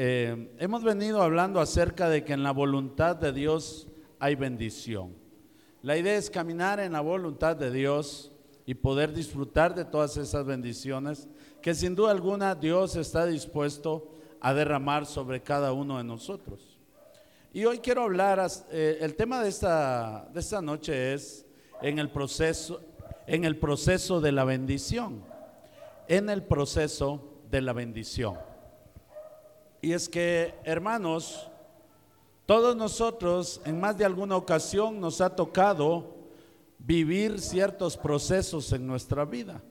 Eh, hemos venido hablando acerca de que en la voluntad de Dios hay bendición. La idea es caminar en la voluntad de Dios y poder disfrutar de todas esas bendiciones que sin duda alguna Dios está dispuesto a derramar sobre cada uno de nosotros. Y hoy quiero hablar, eh, el tema de esta, de esta noche es en el proceso, en el proceso de la bendición, en el proceso de la bendición. Y es que, hermanos, todos nosotros en más de alguna ocasión nos ha tocado vivir ciertos procesos en nuestra vida.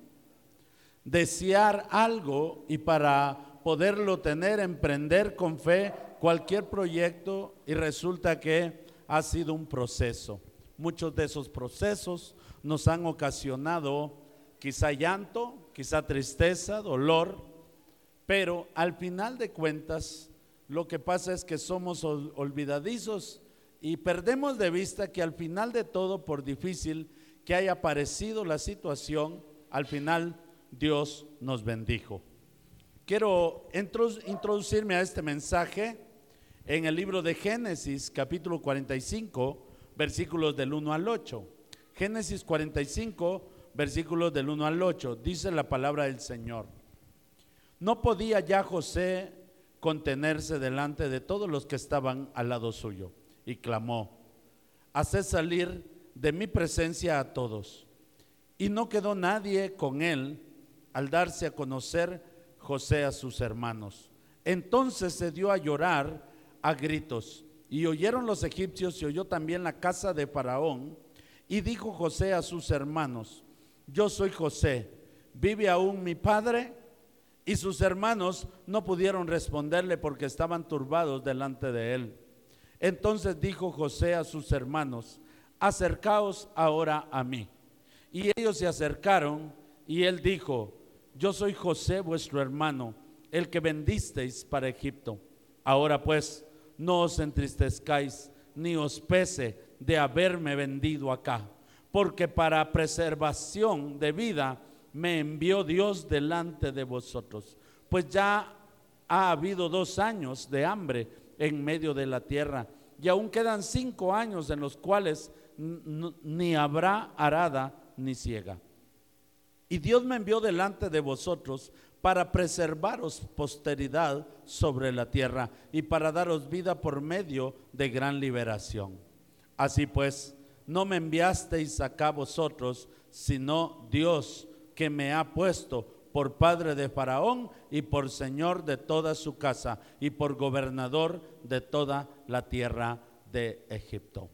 Desear algo y para poderlo tener, emprender con fe cualquier proyecto y resulta que ha sido un proceso. Muchos de esos procesos nos han ocasionado quizá llanto, quizá tristeza, dolor, pero al final de cuentas lo que pasa es que somos olvidadizos y perdemos de vista que al final de todo, por difícil que haya parecido la situación, al final Dios nos bendijo. Quiero introducirme a este mensaje en el libro de Génesis, capítulo 45, versículos del 1 al 8. Génesis 45, versículos del 1 al 8, dice la palabra del Señor. No podía ya José contenerse delante de todos los que estaban al lado suyo y clamó, haced salir de mi presencia a todos. Y no quedó nadie con él al darse a conocer José a sus hermanos. Entonces se dio a llorar a gritos. Y oyeron los egipcios y oyó también la casa de Faraón. Y dijo José a sus hermanos, yo soy José, ¿vive aún mi padre? Y sus hermanos no pudieron responderle porque estaban turbados delante de él. Entonces dijo José a sus hermanos, acercaos ahora a mí. Y ellos se acercaron y él dijo, yo soy José vuestro hermano, el que vendisteis para Egipto. Ahora pues, no os entristezcáis ni os pese de haberme vendido acá, porque para preservación de vida me envió Dios delante de vosotros. Pues ya ha habido dos años de hambre en medio de la tierra y aún quedan cinco años en los cuales ni habrá arada ni ciega. Y Dios me envió delante de vosotros para preservaros posteridad sobre la tierra y para daros vida por medio de gran liberación. Así pues, no me enviasteis acá vosotros, sino Dios que me ha puesto por padre de Faraón y por señor de toda su casa y por gobernador de toda la tierra de Egipto.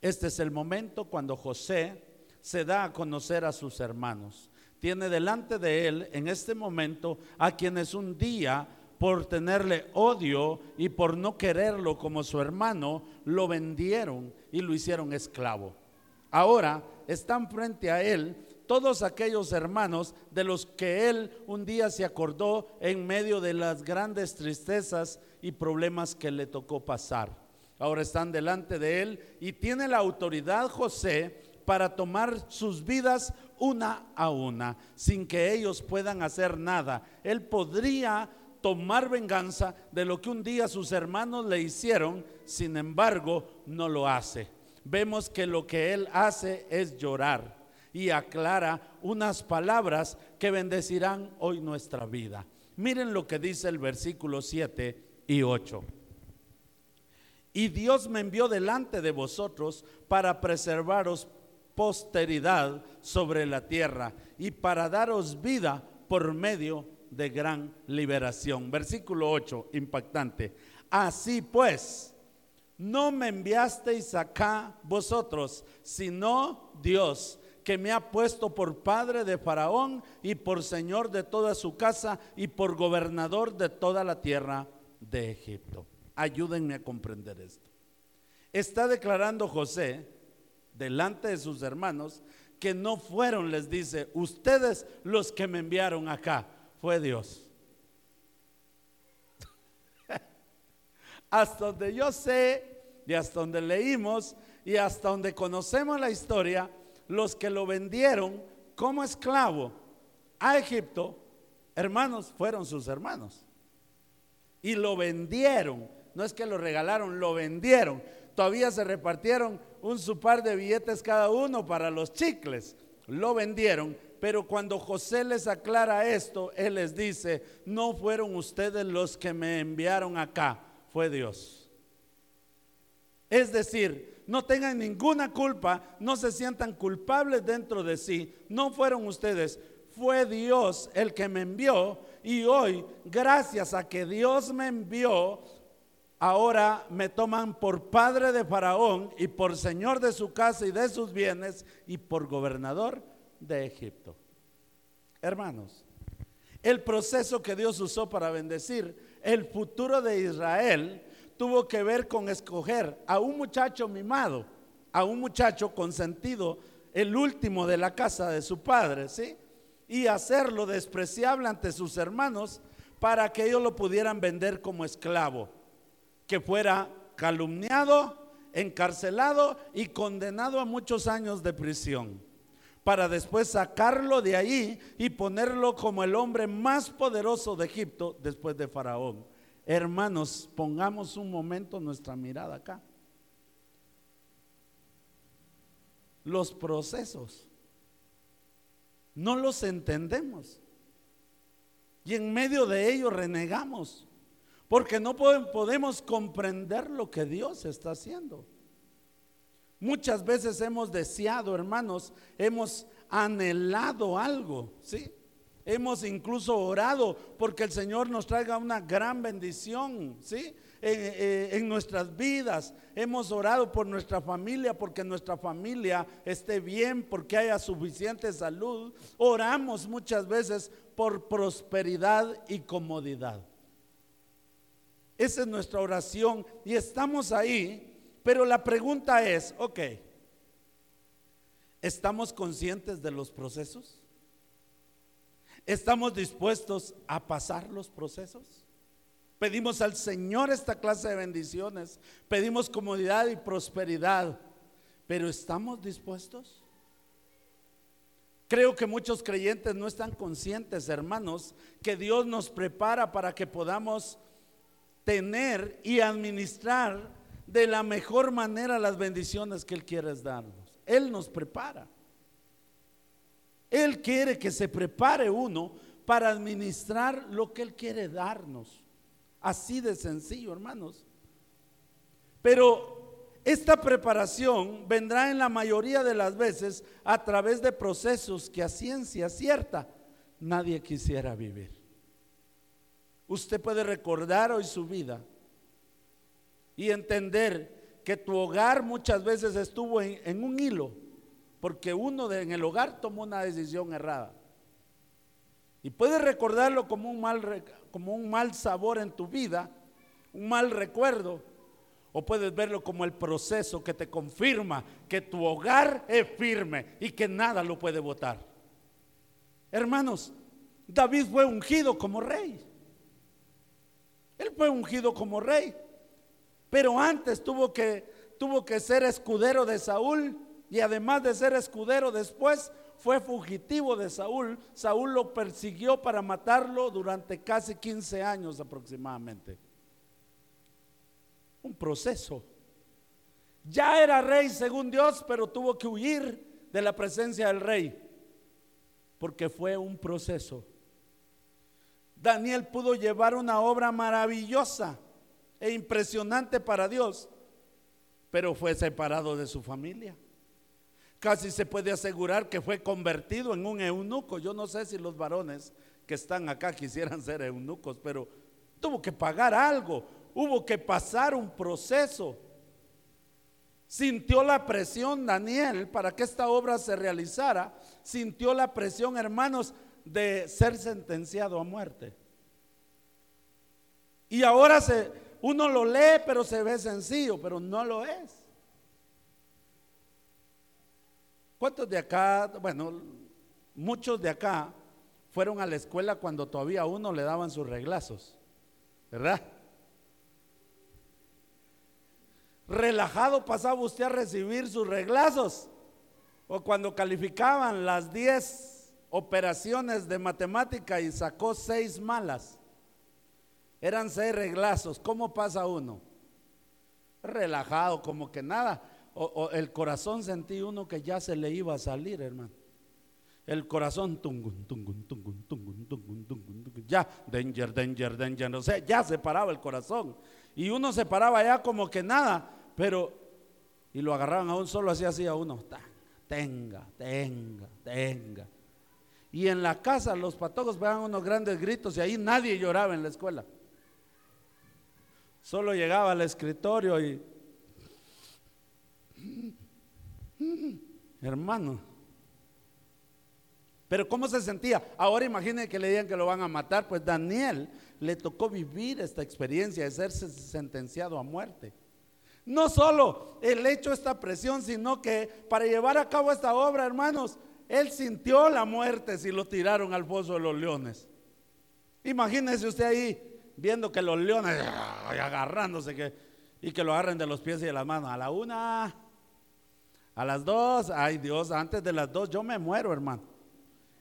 Este es el momento cuando José se da a conocer a sus hermanos tiene delante de él en este momento a quienes un día por tenerle odio y por no quererlo como su hermano, lo vendieron y lo hicieron esclavo. Ahora están frente a él todos aquellos hermanos de los que él un día se acordó en medio de las grandes tristezas y problemas que le tocó pasar. Ahora están delante de él y tiene la autoridad José para tomar sus vidas una a una, sin que ellos puedan hacer nada. Él podría tomar venganza de lo que un día sus hermanos le hicieron, sin embargo, no lo hace. Vemos que lo que él hace es llorar y aclara unas palabras que bendecirán hoy nuestra vida. Miren lo que dice el versículo 7 y 8. Y Dios me envió delante de vosotros para preservaros posteridad sobre la tierra y para daros vida por medio de gran liberación. Versículo 8, impactante. Así pues, no me enviasteis acá vosotros, sino Dios, que me ha puesto por padre de Faraón y por señor de toda su casa y por gobernador de toda la tierra de Egipto. Ayúdenme a comprender esto. Está declarando José delante de sus hermanos, que no fueron, les dice, ustedes los que me enviaron acá, fue Dios. hasta donde yo sé y hasta donde leímos y hasta donde conocemos la historia, los que lo vendieron como esclavo a Egipto, hermanos, fueron sus hermanos. y lo vendieron. No es que lo regalaron, lo vendieron. Todavía se repartieron un su par de billetes cada uno para los chicles. Lo vendieron, pero cuando José les aclara esto, él les dice, no fueron ustedes los que me enviaron acá, fue Dios. Es decir, no tengan ninguna culpa, no se sientan culpables dentro de sí, no fueron ustedes, fue Dios el que me envió y hoy, gracias a que Dios me envió, ahora me toman por padre de Faraón y por señor de su casa y de sus bienes y por gobernador de Egipto. Hermanos, el proceso que Dios usó para bendecir el futuro de Israel tuvo que ver con escoger a un muchacho mimado, a un muchacho consentido, el último de la casa de su padre, ¿sí? Y hacerlo despreciable ante sus hermanos para que ellos lo pudieran vender como esclavo, que fuera calumniado, encarcelado y condenado a muchos años de prisión para después sacarlo de ahí y ponerlo como el hombre más poderoso de Egipto después de Faraón. Hermanos, pongamos un momento nuestra mirada acá. Los procesos no los entendemos. Y en medio de ellos renegamos. Porque no podemos comprender lo que Dios está haciendo. Muchas veces hemos deseado, hermanos, hemos anhelado algo, ¿sí? Hemos incluso orado porque el Señor nos traiga una gran bendición, ¿sí? En, nuestras vidas. Hemos orado por nuestra familia, porque nuestra familia esté bien, porque haya suficiente salud. Oramos muchas veces por prosperidad y comodidad. Esa es nuestra oración y estamos ahí pero la pregunta es, ok, ¿estamos conscientes de los procesos? ¿Estamos dispuestos a pasar los procesos? Pedimos al Señor esta clase de bendiciones, pedimos comodidad y prosperidad, pero ¿estamos dispuestos? Creo que muchos creyentes no están conscientes, hermanos, que Dios nos prepara para que podamos tener y administrar de la mejor manera las bendiciones que Él quiere darnos. Él nos prepara. Él quiere que se prepare uno para administrar lo que Él quiere darnos. Así de sencillo, hermanos. Pero esta preparación vendrá en la mayoría de las veces a través de procesos que a ciencia cierta nadie quisiera vivir. Usted puede recordar hoy su vida y entender que tu hogar muchas veces estuvo en, un hilo, porque uno en el hogar tomó una decisión errada. Y puedes recordarlo como un, mal, como un mal sabor en tu vida, un mal recuerdo, o puedes verlo como el proceso que te confirma que tu hogar es firme y que nada lo puede votar. Hermanos, David fue ungido como rey. Él fue ungido como rey. Pero antes tuvo que, tuvo que ser escudero de Saúl y además de ser escudero después fue fugitivo de Saúl. Saúl lo persiguió para matarlo durante casi 15 años aproximadamente. Un proceso. Ya era rey según Dios, pero tuvo que huir de la presencia del rey, porque fue un proceso. Daniel pudo llevar una obra maravillosa e impresionante para Dios, pero fue separado de su familia. Casi se puede asegurar que fue convertido en un eunuco. Yo no sé si los varones que están acá quisieran ser eunucos, pero tuvo que pagar algo, hubo que pasar un proceso. Sintió la presión Daniel para que esta obra se realizara, sintió la presión, hermanos, de ser sentenciado a muerte. Y ahora se, uno lo lee, pero se ve sencillo, pero no lo es. ¿Cuántos de acá, bueno, muchos de acá fueron a la escuela cuando todavía a uno le daban sus reglazos? ¿Verdad? Relajado pasaba usted a recibir sus reglazos. O cuando calificaban las 10 operaciones de matemática y sacó seis malas. Eran seis reglazos. ¿Cómo pasa uno? Relajado, como que nada. O, el corazón sentí uno que ya se le iba a salir, hermano. El corazón, tungun, tungun, tungun, tungun, tungun, tungun, ya, danger, danger, danger. O sea, ya se paraba el corazón. Y uno se paraba ya como que nada, pero, y lo agarraban a un solo, así, así a uno. Tenga, tenga, tenga. Y en la casa los patojos pegaban unos grandes gritos y ahí nadie lloraba en la escuela. Solo llegaba al escritorio y... Hermano. Pero ¿cómo se sentía? Ahora imaginen que le digan que lo van a matar. Pues Daniel le tocó vivir esta experiencia de ser sentenciado a muerte. No solo el hecho esta presión, sino que para llevar a cabo esta obra, hermanos, él sintió la muerte si lo tiraron al pozo de los leones. Imagínese usted ahí viendo que los leones agarrándose y que lo agarren de los pies y de las manos. A la una, a las dos, ay Dios, antes de las dos yo me muero, hermano.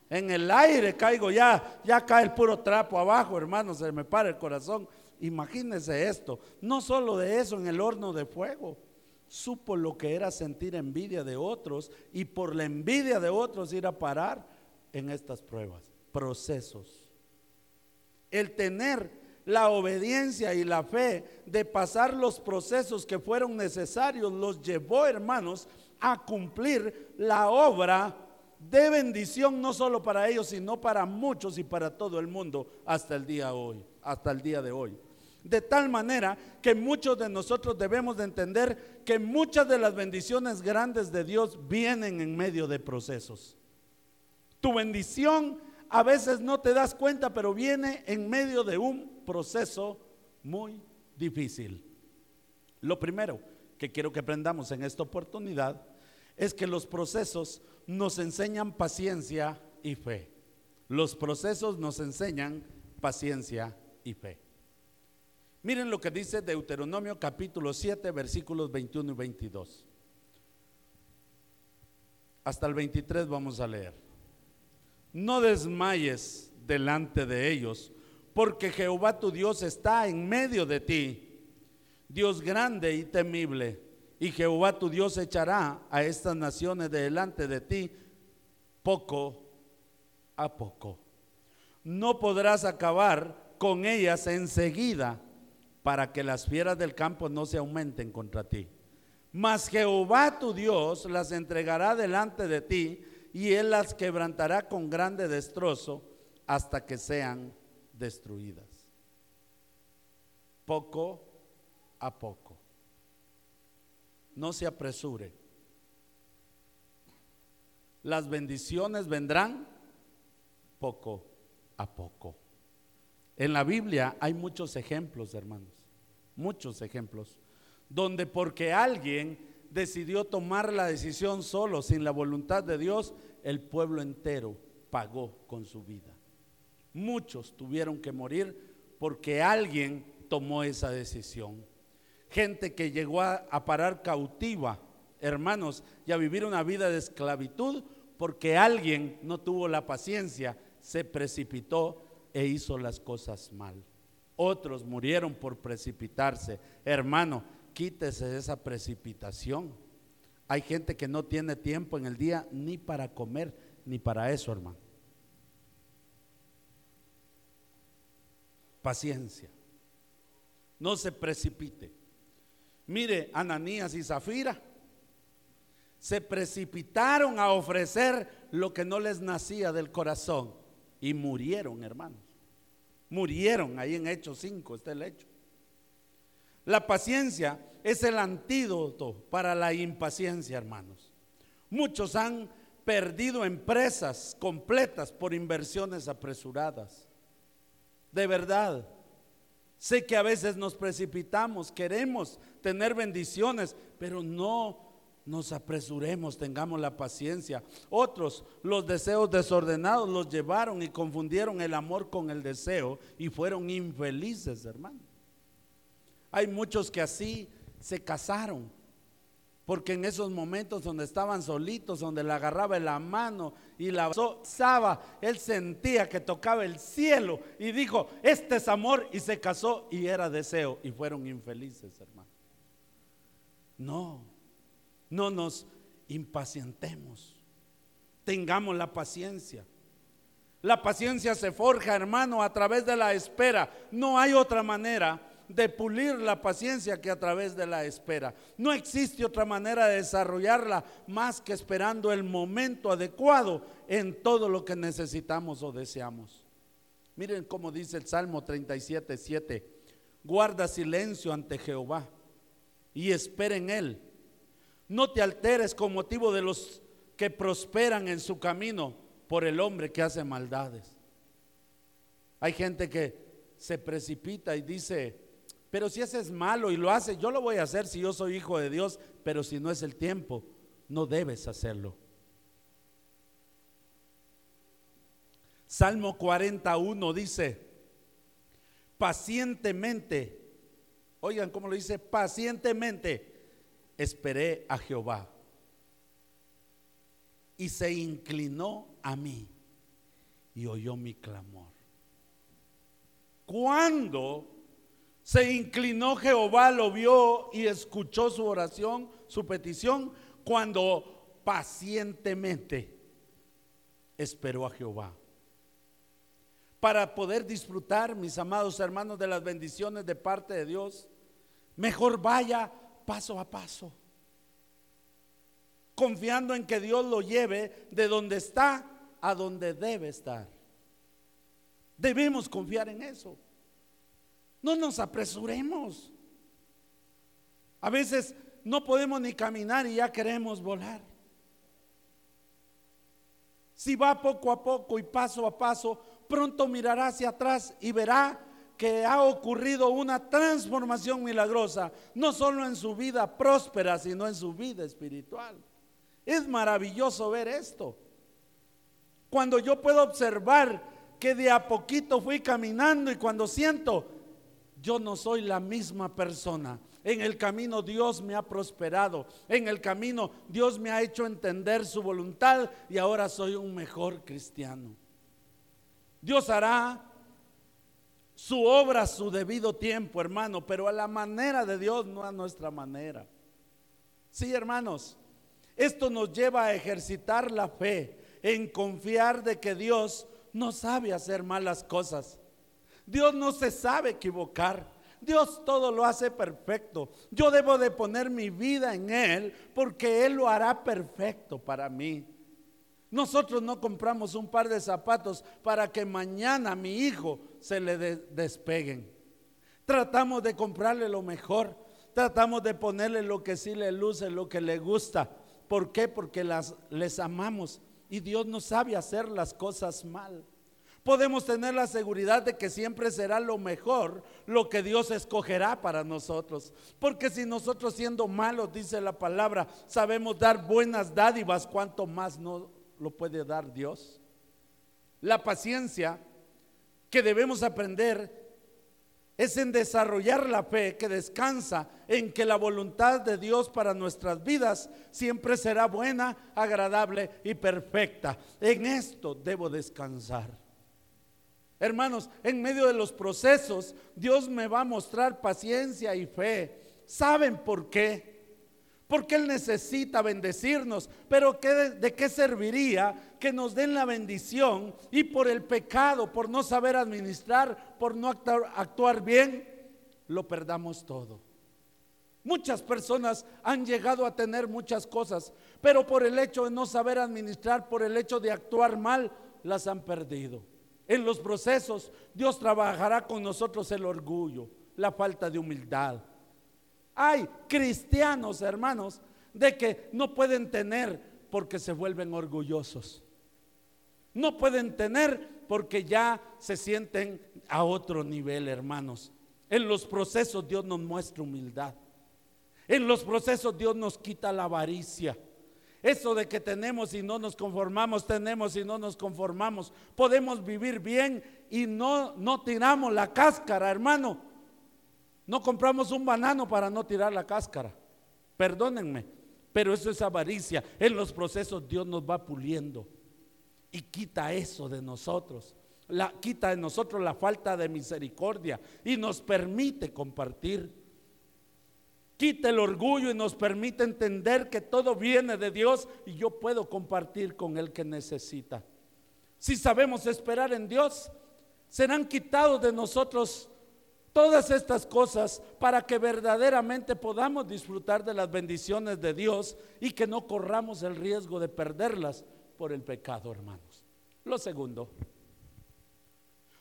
En el aire caigo ya, ya cae el puro trapo abajo, hermano, se me para el corazón. Imagínese esto, no solo de eso en el horno de fuego supo lo que era sentir envidia de otros y por la envidia de otros ir a parar en estas pruebas, procesos. El tener la obediencia y la fe de pasar los procesos que fueron necesarios los llevó, hermanos, a cumplir la obra de bendición no solo para ellos, sino para muchos y para todo el mundo hasta el día hoy, hasta el día de hoy. De tal manera que muchos de nosotros debemos de entender que muchas de las bendiciones grandes de Dios vienen en medio de procesos. Tu bendición a veces no te das cuenta, pero viene en medio de un proceso muy difícil. Lo primero que quiero que aprendamos en esta oportunidad es que los procesos nos enseñan paciencia y fe. Los procesos nos enseñan paciencia y fe. Miren lo que dice Deuteronomio capítulo 7, versículos 21 y 22. Hasta el 23 vamos a leer. No desmayes delante de ellos, porque Jehová tu Dios está en medio de ti, Dios grande y temible, y Jehová tu Dios echará a estas naciones delante de ti poco a poco. No podrás acabar con ellas enseguida para que las fieras del campo no se aumenten contra ti. Mas Jehová tu Dios las entregará delante de ti y él las quebrantará con grande destrozo hasta que sean destruidas. Poco a poco. No se apresure. Las bendiciones vendrán poco a poco. En la Biblia hay muchos ejemplos, hermanos, muchos ejemplos, donde porque alguien decidió tomar la decisión solo, sin la voluntad de Dios, el pueblo entero pagó con su vida. Muchos tuvieron que morir porque alguien tomó esa decisión. Gente que llegó a, parar cautiva, hermanos, y a vivir una vida de esclavitud porque alguien no tuvo la paciencia, se precipitó e hizo las cosas mal. Otros murieron por precipitarse. Hermano, quítese esa precipitación. Hay gente que no tiene tiempo en el día ni para comer, ni para eso, hermano. Paciencia. No se precipite. Mire, Ananías y Zafira se precipitaron a ofrecer lo que no les nacía del corazón y murieron, hermanos. Murieron ahí en Hechos 5, está el hecho. La paciencia es el antídoto para la impaciencia, hermanos. Muchos han perdido empresas completas por inversiones apresuradas. De verdad, sé que a veces nos precipitamos, queremos tener bendiciones, pero no nos apresuremos, tengamos la paciencia. Otros, los deseos desordenados los llevaron y confundieron el amor con el deseo y fueron infelices, hermano. Hay muchos que así se casaron porque en esos momentos donde estaban solitos, donde le agarraba la mano y la besaba, él sentía que tocaba el cielo y dijo, este es amor y se casó y era deseo y fueron infelices, hermano. No, no nos impacientemos, tengamos la paciencia. La paciencia se forja, hermano, a través de la espera. No hay otra manera de pulir la paciencia que a través de la espera. No existe otra manera de desarrollarla más que esperando el momento adecuado en todo lo que necesitamos o deseamos. Miren cómo dice el Salmo 37, 7. Guarda silencio ante Jehová y espera en él. No te alteres con motivo de los que prosperan en su camino por el hombre que hace maldades. Hay gente que se precipita y dice, pero si ese es malo y lo hace, yo lo voy a hacer si yo soy hijo de Dios, pero si no es el tiempo, no debes hacerlo. Salmo 41 dice, pacientemente, oigan cómo lo dice, pacientemente esperé a Jehová y se inclinó a mí y oyó mi clamor. ¿Cuándo se inclinó Jehová, lo vio y escuchó su oración, su petición, cuando pacientemente esperó a Jehová. Para poder disfrutar, mis amados hermanos, de las bendiciones de parte de Dios, mejor vaya paso a paso, confiando en que Dios lo lleve de donde está a donde debe estar. Debemos confiar en eso. No nos apresuremos. A veces no podemos ni caminar y ya queremos volar. Si va poco a poco y paso a paso, pronto mirará hacia atrás y verá que ha ocurrido una transformación milagrosa, no solo en su vida próspera, sino en su vida espiritual. Es maravilloso ver esto. Cuando yo puedo observar que de a poquito fui caminando y cuando siento yo no soy la misma persona. En el camino Dios me ha prosperado. En el camino Dios me ha hecho entender su voluntad y ahora soy un mejor cristiano. Dios hará su obra a su debido tiempo, hermano, pero a la manera de Dios, no a nuestra manera. Sí, hermanos, esto nos lleva a ejercitar la fe en confiar de que Dios no sabe hacer malas cosas. Dios no se sabe equivocar. Dios todo lo hace perfecto. Yo debo de poner mi vida en Él porque Él lo hará perfecto para mí. Nosotros no compramos un par de zapatos para que mañana a mi hijo se le despeguen. Tratamos de comprarle lo mejor. Tratamos de ponerle lo que sí le luce, lo que le gusta. ¿Por qué? Porque las, les amamos. Y Dios no sabe hacer las cosas mal podemos tener la seguridad de que siempre será lo mejor lo que Dios escogerá para nosotros. Porque si nosotros siendo malos, dice la palabra, sabemos dar buenas dádivas, ¿cuánto más no lo puede dar Dios? La paciencia que debemos aprender es en desarrollar la fe que descansa en que la voluntad de Dios para nuestras vidas siempre será buena, agradable y perfecta. En esto debo descansar. Hermanos, en medio de los procesos, Dios me va a mostrar paciencia y fe. ¿Saben por qué? Porque Él necesita bendecirnos. Pero ¿de qué serviría que nos den la bendición y por el pecado, por no saber administrar, por no actuar, actuar bien, lo perdamos todo? Muchas personas han llegado a tener muchas cosas, pero por el hecho de no saber administrar, por el hecho de actuar mal, las han perdido. En los procesos Dios trabajará con nosotros el orgullo, la falta de humildad. Hay cristianos, hermanos, de que no pueden tener porque se vuelven orgullosos. No pueden tener porque ya se sienten a otro nivel, hermanos. En los procesos Dios nos muestra humildad. En los procesos Dios nos quita la avaricia. Eso de que tenemos y no nos conformamos, tenemos y no nos conformamos. Podemos vivir bien y no, no tiramos la cáscara, hermano. No compramos un banano para no tirar la cáscara. Perdónenme. Pero eso es avaricia. En los procesos Dios nos va puliendo y quita eso de nosotros. La, quita de nosotros la falta de misericordia y nos permite compartir. Quita el orgullo y nos permite entender que todo viene de Dios y yo puedo compartir con el que necesita. Si sabemos esperar en Dios, serán quitados de nosotros todas estas cosas para que verdaderamente podamos disfrutar de las bendiciones de Dios y que no corramos el riesgo de perderlas por el pecado, hermanos. Lo segundo,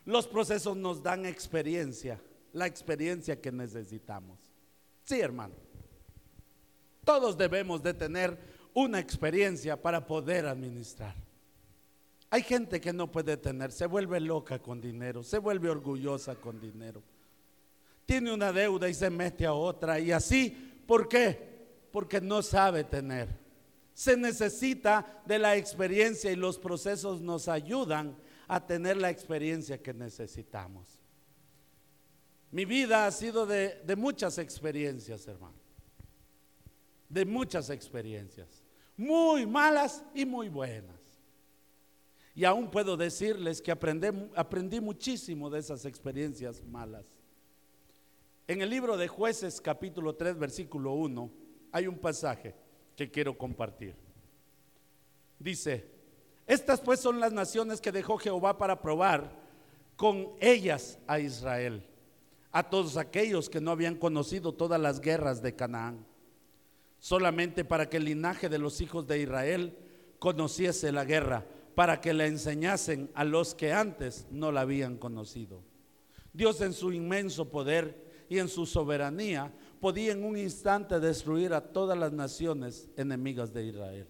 los procesos nos dan experiencia, la experiencia que necesitamos. Sí, hermano. Todos debemos de tener una experiencia para poder administrar. Hay gente que no puede tener, se vuelve loca con dinero, se vuelve orgullosa con dinero. Tiene una deuda y se mete a otra y así, ¿por qué? Porque no sabe tener. Se necesita de la experiencia y los procesos nos ayudan a tener la experiencia que necesitamos. Mi vida ha sido de, de muchas experiencias, hermano. De muchas experiencias. Muy malas y muy buenas. Y aún puedo decirles que aprendí, aprendí muchísimo de esas experiencias malas. En el libro de jueces capítulo 3 versículo 1 hay un pasaje que quiero compartir. Dice, estas pues son las naciones que dejó Jehová para probar con ellas a Israel, a todos aquellos que no habían conocido todas las guerras de Canaán, solamente para que el linaje de los hijos de Israel conociese la guerra para que le enseñasen a los que antes no la habían conocido. Dios en su inmenso poder y en su soberanía podía en un instante destruir a todas las naciones enemigas de Israel.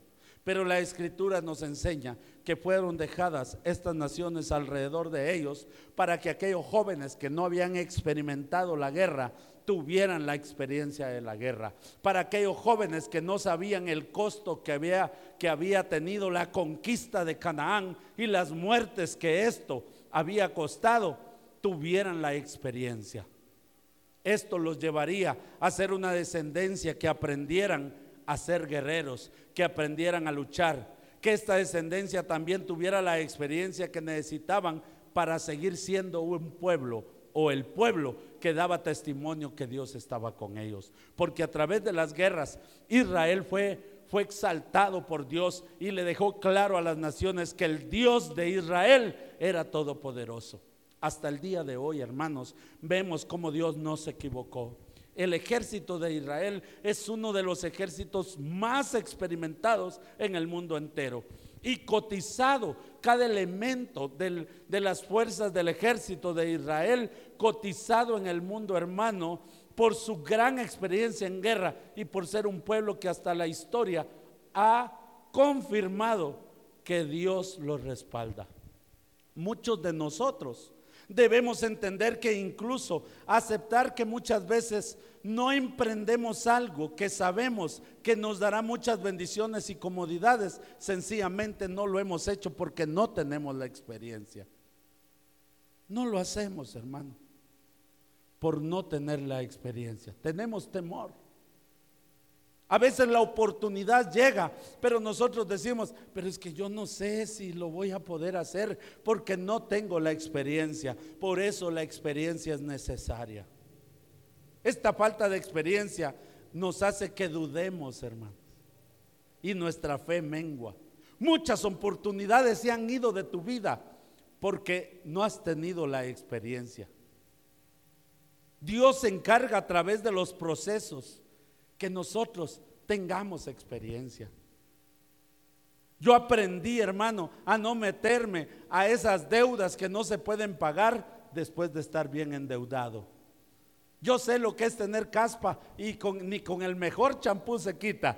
Pero la escritura nos enseña que fueron dejadas estas naciones alrededor de ellos para que aquellos jóvenes que no habían experimentado la guerra tuvieran la experiencia de la guerra. Para aquellos jóvenes que no sabían el costo que había, que había tenido la conquista de Canaán y las muertes que esto había costado, tuvieran la experiencia. Esto los llevaría a ser una descendencia que aprendieran a ser guerreros, que aprendieran a luchar, que esta descendencia también tuviera la experiencia que necesitaban para seguir siendo un pueblo o el pueblo que daba testimonio que Dios estaba con ellos. Porque a través de las guerras Israel fue, fue exaltado por Dios y le dejó claro a las naciones que el Dios de Israel era todopoderoso. Hasta el día de hoy, hermanos, vemos cómo Dios no se equivocó. El ejército de Israel es uno de los ejércitos más experimentados en el mundo entero y cotizado cada elemento de las fuerzas del ejército de Israel, cotizado en el mundo hermano por su gran experiencia en guerra y por ser un pueblo que hasta la historia ha confirmado que Dios lo respalda. Muchos de nosotros debemos entender que incluso aceptar que muchas veces no emprendemos algo que sabemos que nos dará muchas bendiciones y comodidades, sencillamente no lo hemos hecho porque no tenemos la experiencia. No lo hacemos, hermano, por no tener la experiencia. Tenemos temor. A veces la oportunidad llega, pero nosotros decimos, pero es que yo no sé si lo voy a poder hacer porque no tengo la experiencia. Por eso la experiencia es necesaria. Esta falta de experiencia nos hace que dudemos, hermanos, y nuestra fe mengua. Muchas oportunidades se han ido de tu vida porque no has tenido la experiencia. Dios se encarga a través de los procesos que nosotros tengamos experiencia. Yo aprendí, hermano, a no meterme a esas deudas que no se pueden pagar después de estar bien endeudado. Yo sé lo que es tener caspa y con, ni con el mejor champú se quita.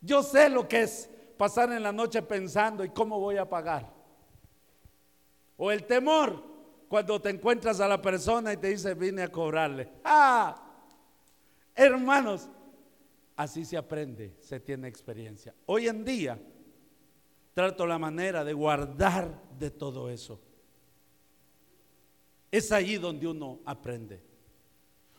Yo sé lo que es pasar en la noche pensando y cómo voy a pagar. O el temor cuando te encuentras a la persona y te dice, vine a cobrarle. Ah, Hermanos, así se aprende, se tiene experiencia. Hoy en día trato la manera de guardar de todo eso. Es ahí donde uno aprende.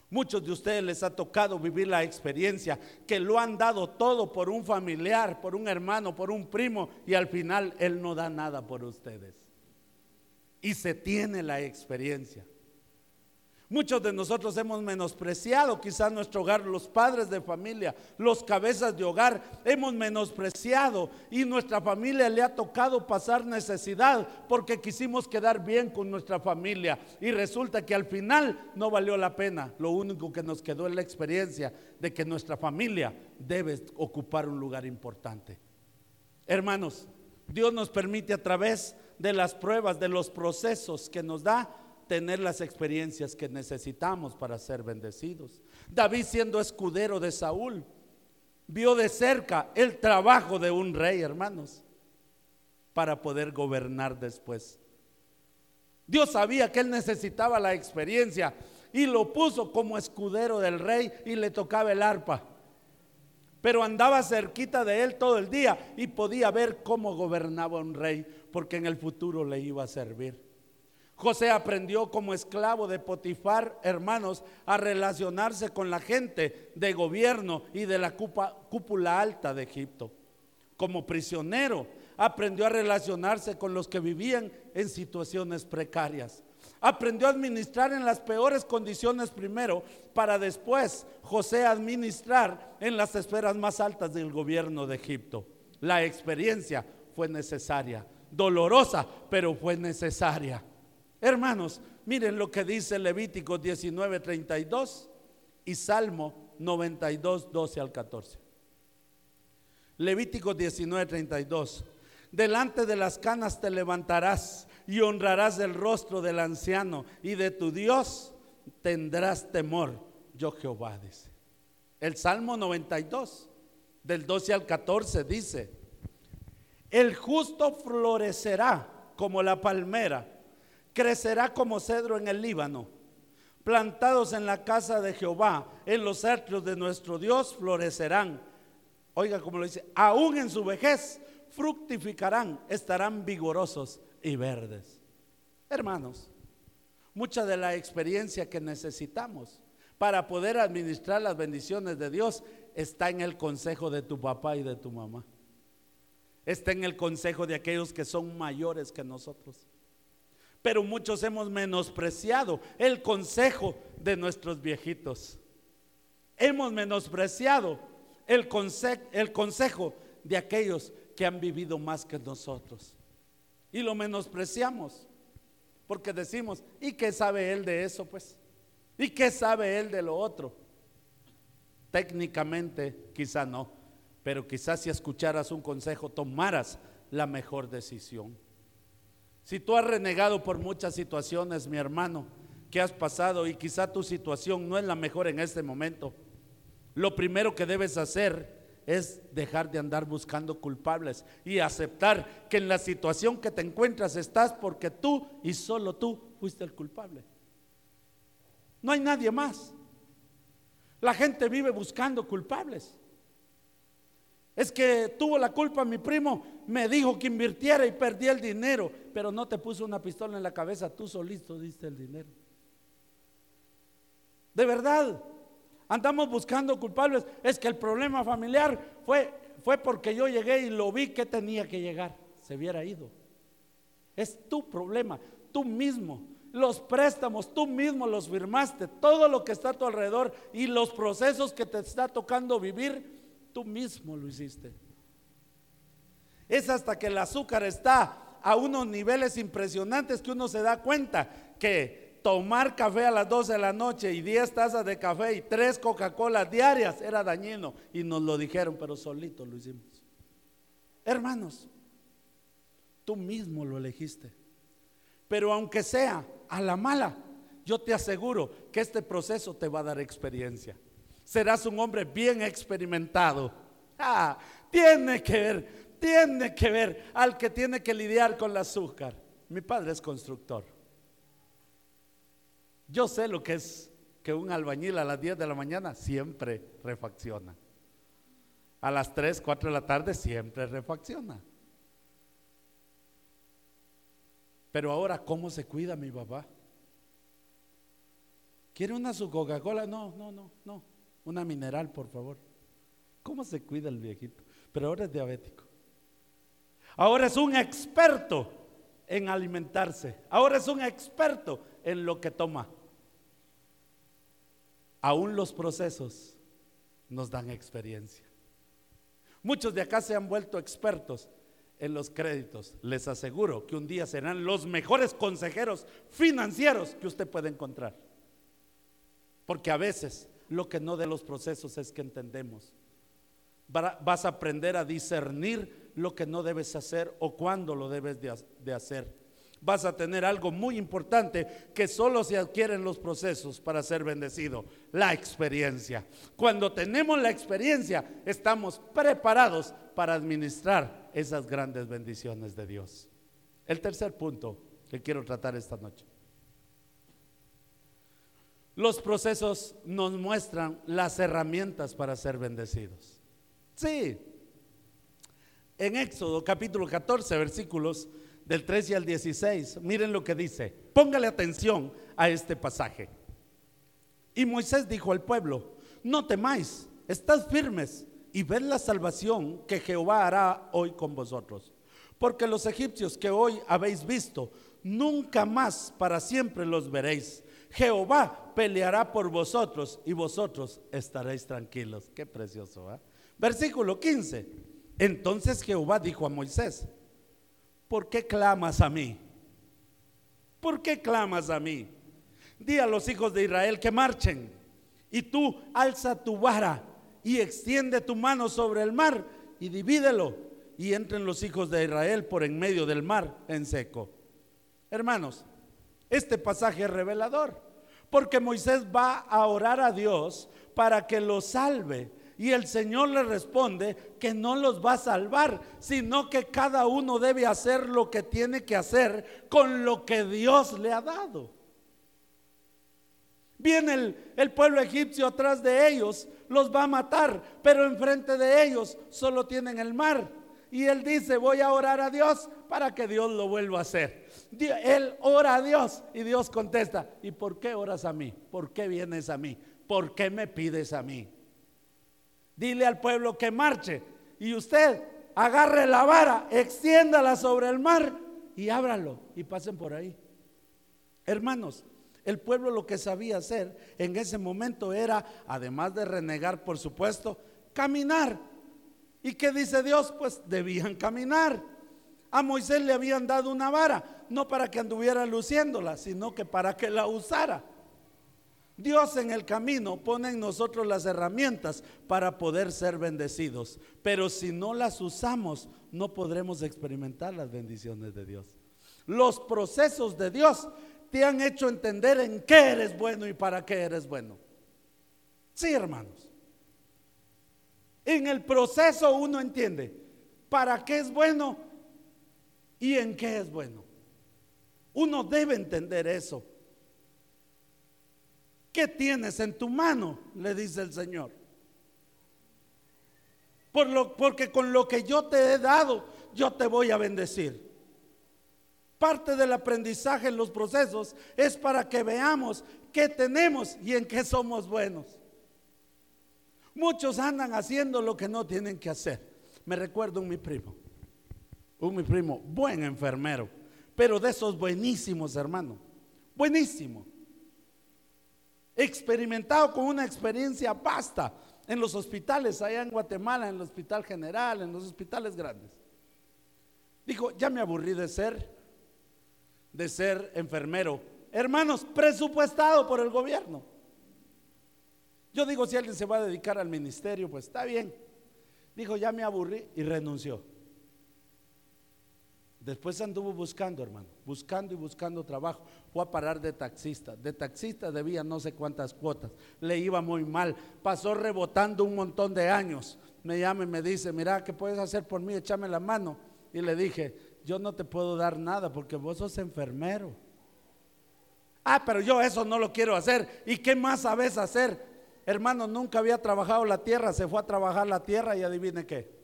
Muchos de ustedes les ha tocado vivir la experiencia que lo han dado todo por un familiar, por un hermano, por un primo y al final él no da nada por ustedes. Y se tiene la experiencia. Muchos de nosotros hemos menospreciado quizás nuestro hogar, los padres de familia, los cabezas de hogar, hemos menospreciado y nuestra familia le ha tocado pasar necesidad porque quisimos quedar bien con nuestra familia y resulta que al final no valió la pena. Lo único que nos quedó es la experiencia de que nuestra familia debe ocupar un lugar importante. Hermanos, Dios nos permite a través de las pruebas, de los procesos que nos da, tener las experiencias que necesitamos para ser bendecidos. David siendo escudero de Saúl, vio de cerca el trabajo de un rey, hermanos, para poder gobernar después. Dios sabía que él necesitaba la experiencia y lo puso como escudero del rey y le tocaba el arpa. Pero andaba cerquita de él todo el día y podía ver cómo gobernaba un rey, porque en el futuro le iba a servir. José aprendió como esclavo de Potifar, hermanos, a relacionarse con la gente de gobierno y de la cúpula alta de Egipto. Como prisionero, aprendió a relacionarse con los que vivían en situaciones precarias. Aprendió a administrar en las peores condiciones primero, para después José administrar en las esferas más altas del gobierno de Egipto. La experiencia fue necesaria, dolorosa, pero fue necesaria. Hermanos, miren lo que dice Levítico 19, 32 y Salmo 92, 12 al 14. Levítico 19, 32. Delante de las canas te levantarás y honrarás el rostro del anciano y de tu Dios tendrás temor. Yo Jehová dice. El Salmo 92, del 12 al 14 dice, el justo florecerá como la palmera crecerá como cedro en el Líbano. Plantados en la casa de Jehová, en los atrios de nuestro Dios, florecerán. Oiga como lo dice, aún en su vejez fructificarán, estarán vigorosos y verdes. Hermanos, mucha de la experiencia que necesitamos para poder administrar las bendiciones de Dios está en el consejo de tu papá y de tu mamá. Está en el consejo de aquellos que son mayores que nosotros. Pero muchos hemos menospreciado el consejo de nuestros viejitos. Hemos menospreciado el, consejo de aquellos que han vivido más que nosotros. Y lo menospreciamos. Porque decimos, ¿y qué sabe él de eso? Pues, ¿y qué sabe él de lo otro? Técnicamente, quizá no. Pero quizás si escucharas un consejo, tomaras la mejor decisión. Si tú has renegado por muchas situaciones, mi hermano, que has pasado y quizá tu situación no es la mejor en este momento, lo primero que debes hacer es dejar de andar buscando culpables y aceptar que en la situación que te encuentras estás porque tú y solo tú fuiste el culpable. No hay nadie más. La gente vive buscando culpables. Es que tuvo la culpa mi primo, me dijo que invirtiera y perdí el dinero, pero no te puso una pistola en la cabeza, tú solito diste el dinero. De verdad, andamos buscando culpables. Es que el problema familiar fue, fue porque yo llegué y lo vi que tenía que llegar, se hubiera ido. Es tu problema, tú mismo. Los préstamos, tú mismo los firmaste, todo lo que está a tu alrededor y los procesos que te está tocando vivir Tú mismo lo hiciste. Es hasta que el azúcar está a unos niveles impresionantes que uno se da cuenta que tomar café a las 12 de la noche y 10 tazas de café y 3 Coca-Cola diarias era dañino. Y nos lo dijeron, pero solito lo hicimos. Hermanos, tú mismo lo elegiste. Pero aunque sea a la mala, yo te aseguro que este proceso te va a dar experiencia serás un hombre bien experimentado. Ah, tiene que ver, tiene que ver al que tiene que lidiar con el azúcar. Mi padre es constructor. Yo sé lo que es que un albañil a las 10 de la mañana siempre refacciona. A las 3, 4 de la tarde siempre refacciona. Pero ahora, ¿cómo se cuida mi papá? ¿Quiere una su Coca-Cola? No, no, no, no. Una mineral, por favor. ¿Cómo se cuida el viejito? Pero ahora es diabético. Ahora es un experto en alimentarse. Ahora es un experto en lo que toma. Aún los procesos nos dan experiencia. Muchos de acá se han vuelto expertos en los créditos. Les aseguro que un día serán los mejores consejeros financieros que usted puede encontrar. Porque a veces lo que no de los procesos es que entendemos. Vas a aprender a discernir lo que no debes hacer o cuándo lo debes de hacer vas a tener algo muy importante que solo se adquieren los procesos para ser bendecido, la experiencia. Cuando tenemos la experiencia, estamos preparados para administrar esas grandes bendiciones de Dios. El tercer punto que quiero tratar esta noche. Los procesos nos muestran las herramientas para ser bendecidos. Sí. En Éxodo capítulo 14, versículos del 13 al 16, miren lo que dice. Póngale atención a este pasaje. Y Moisés dijo al pueblo, no temáis, estad firmes y ved la salvación que Jehová hará hoy con vosotros. Porque los egipcios que hoy habéis visto, nunca más para siempre los veréis. Jehová peleará por vosotros y vosotros estaréis tranquilos. Qué precioso. ¿eh? Versículo 15. Entonces Jehová dijo a Moisés, ¿por qué clamas a mí? ¿Por qué clamas a mí? Di a los hijos de Israel que marchen. Y tú alza tu vara y extiende tu mano sobre el mar y divídelo. Y entren los hijos de Israel por en medio del mar en seco. Hermanos, este pasaje es revelador. Porque Moisés va a orar a Dios para que lo salve y el Señor le responde que no los va a salvar, sino que cada uno debe hacer lo que tiene que hacer con lo que Dios le ha dado. Viene el, el, pueblo egipcio atrás de ellos, los va a matar, pero enfrente de ellos solo tienen el mar. Y él dice, voy a orar a Dios para que Dios lo vuelva a hacer. Él ora a Dios y Dios contesta, ¿y por qué oras a mí? ¿Por qué vienes a mí? ¿Por qué me pides a mí? Dile al pueblo que marche. Y usted agarre la vara, extiéndala sobre el mar y ábralo y pasen por ahí. Hermanos, el pueblo lo que sabía hacer en ese momento era, además de renegar, por supuesto, caminar. ¿Y qué dice Dios? Pues debían caminar. A Moisés le habían dado una vara, no para que anduviera luciéndola, sino que para que la usara. Dios en el camino pone en nosotros las herramientas para poder ser bendecidos. Pero si no las usamos, no podremos experimentar las bendiciones de Dios. Los procesos de Dios te han hecho entender en qué eres bueno y para qué eres bueno. Sí, hermanos. En el proceso uno entiende para qué es bueno y en qué es bueno. Uno debe entender eso. ¿Qué tienes en tu mano? Le dice el Señor. Por lo, porque con lo que yo te he dado, yo te voy a bendecir. Parte del aprendizaje en los procesos es para que veamos qué tenemos y en qué somos buenos. Muchos andan haciendo lo que no tienen que hacer. Me recuerdo un mi primo, un mi primo, buen enfermero, pero de esos buenísimos, hermano, buenísimo experimentado con una experiencia vasta en los hospitales allá en Guatemala, en el Hospital General, en los hospitales grandes. Dijo, ya me aburrí de ser, de ser enfermero. Hermanos, presupuestado por el gobierno. Yo digo, si alguien se va a dedicar al ministerio, pues está bien. Dijo, ya me aburrí y renunció. Después anduvo buscando, hermano, buscando y buscando trabajo. Fue a parar de taxista. De taxista debía no sé cuántas cuotas. Le iba muy mal. Pasó rebotando un montón de años. Me llama y me dice, mira, ¿qué puedes hacer por mí? Échame la mano. Y le dije, yo no te puedo dar nada porque vos sos enfermero. Ah, pero yo eso no lo quiero hacer. ¿Y qué más sabes hacer? Hermano, nunca había trabajado la tierra. Se fue a trabajar la tierra y adivine qué.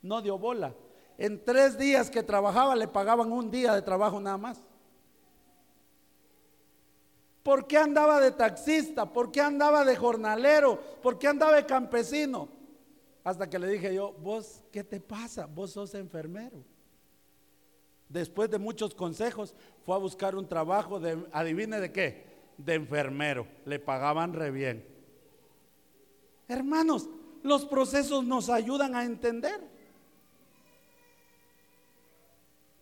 No dio bola en tres días que trabajaba le pagaban un día de trabajo nada más. ¿Por qué andaba de taxista? ¿Por qué andaba de jornalero? ¿Por qué andaba de campesino? Hasta que le dije yo, vos, ¿qué te pasa? Vos sos enfermero. Después de muchos consejos, fue a buscar un trabajo de, adivine de qué, de enfermero. Le pagaban re bien. Hermanos, los procesos nos ayudan a entender.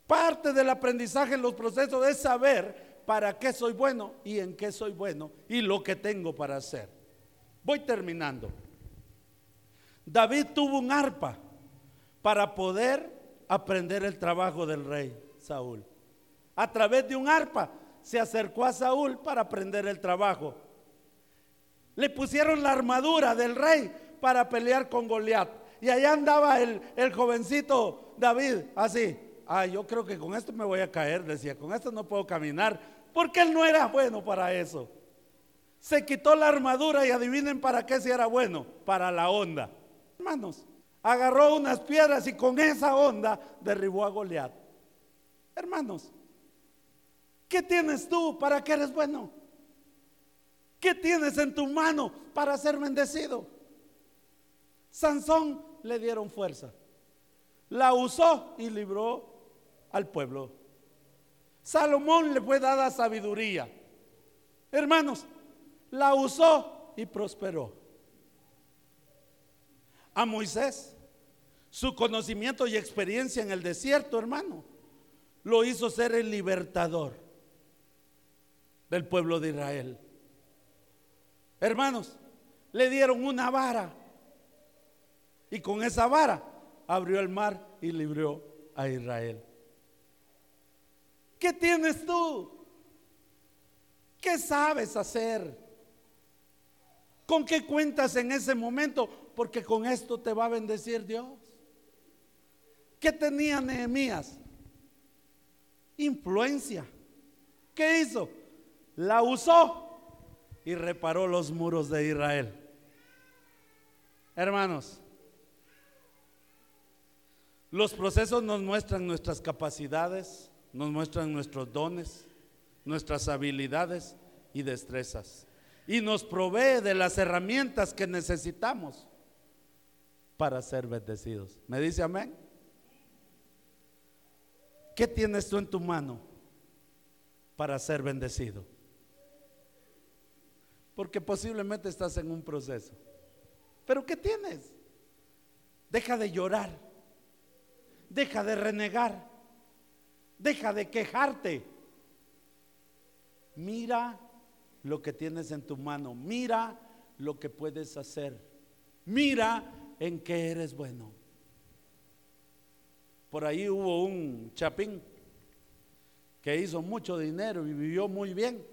Parte del aprendizaje en los procesos es saber para qué soy bueno y en qué soy bueno y lo que tengo para hacer. Voy terminando. David tuvo un arpa para poder aprender el trabajo del rey Saúl. A través de un arpa se acercó a Saúl para aprender el trabajo. Le pusieron la armadura del rey para pelear con Goliat. Y allá andaba el, el jovencito David, así. Ah, yo creo que con esto me voy a caer, decía, con esto no puedo caminar, porque él no era bueno para eso. Se quitó la armadura y adivinen para qué si era bueno, para la onda. Hermanos, agarró unas piedras y con esa onda derribó a Goliat. Hermanos, ¿qué tienes tú para que eres bueno? ¿Qué tienes en tu mano para ser bendecido? Sansón le dieron fuerza. La usó y libró al pueblo. Salomón le fue dada sabiduría. Hermanos, la usó y prosperó. A Moisés, su conocimiento y experiencia en el desierto, hermano, lo hizo ser el libertador del pueblo de Israel. Hermanos, le dieron una vara y con esa vara abrió el mar y libró a Israel. ¿Qué tienes tú? ¿Qué sabes hacer? ¿Con qué cuentas en ese momento? Porque con esto te va a bendecir Dios. ¿Qué tenía Nehemías? Influencia. ¿Qué hizo? La usó y reparó los muros de Israel. Hermanos, los procesos nos muestran nuestras capacidades, nos muestran nuestros dones, nuestras habilidades y destrezas. Y nos provee de las herramientas que necesitamos para ser bendecidos. ¿Me dice amén? ¿Qué tienes tú en tu mano para ser bendecido? Porque posiblemente estás en un proceso. Pero ¿qué tienes? Deja de llorar. Deja de renegar. Deja de quejarte. Mira lo que tienes en tu mano. Mira lo que puedes hacer. Mira en qué eres bueno. Por ahí hubo un chapín que hizo mucho dinero y vivió muy bien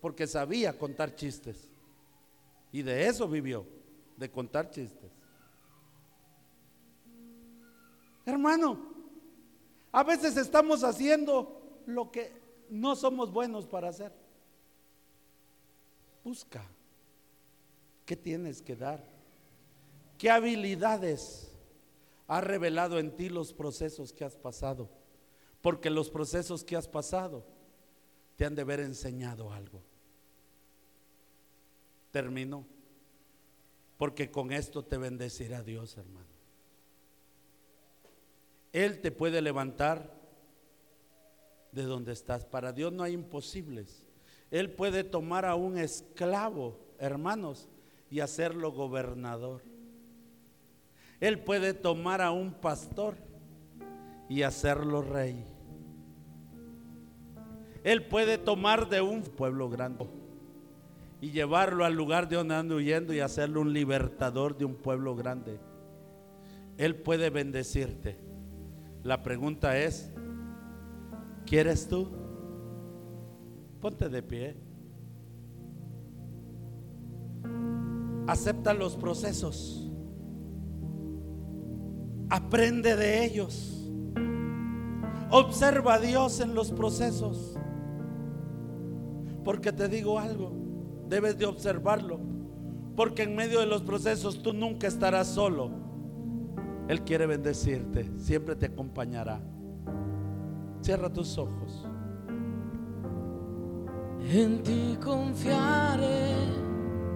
porque sabía contar chistes. Y de eso vivió, de contar chistes. Hermano, a veces estamos haciendo lo que no somos buenos para hacer. Busca. ¿Qué tienes que dar? ¿Qué habilidades ha revelado en ti los procesos que has pasado? Porque los procesos que has pasado te han de haber enseñado algo. Termino. Porque con esto te bendecirá Dios, hermano. Él te puede levantar de donde estás. Para Dios no hay imposibles. Él puede tomar a un esclavo, hermanos, y hacerlo gobernador. Él puede tomar a un pastor y hacerlo rey. Él puede tomar de un pueblo grande y llevarlo al lugar de donde anda huyendo y hacerlo un libertador de un pueblo grande. Él puede bendecirte. La pregunta es, ¿quieres tú? Ponte de pie. Acepta los procesos. Aprende de ellos. Observa a Dios en los procesos. Porque te digo algo, debes de observarlo. Porque en medio de los procesos tú nunca estarás solo. Él quiere bendecirte, siempre te acompañará. Cierra tus ojos. en ti confiaré.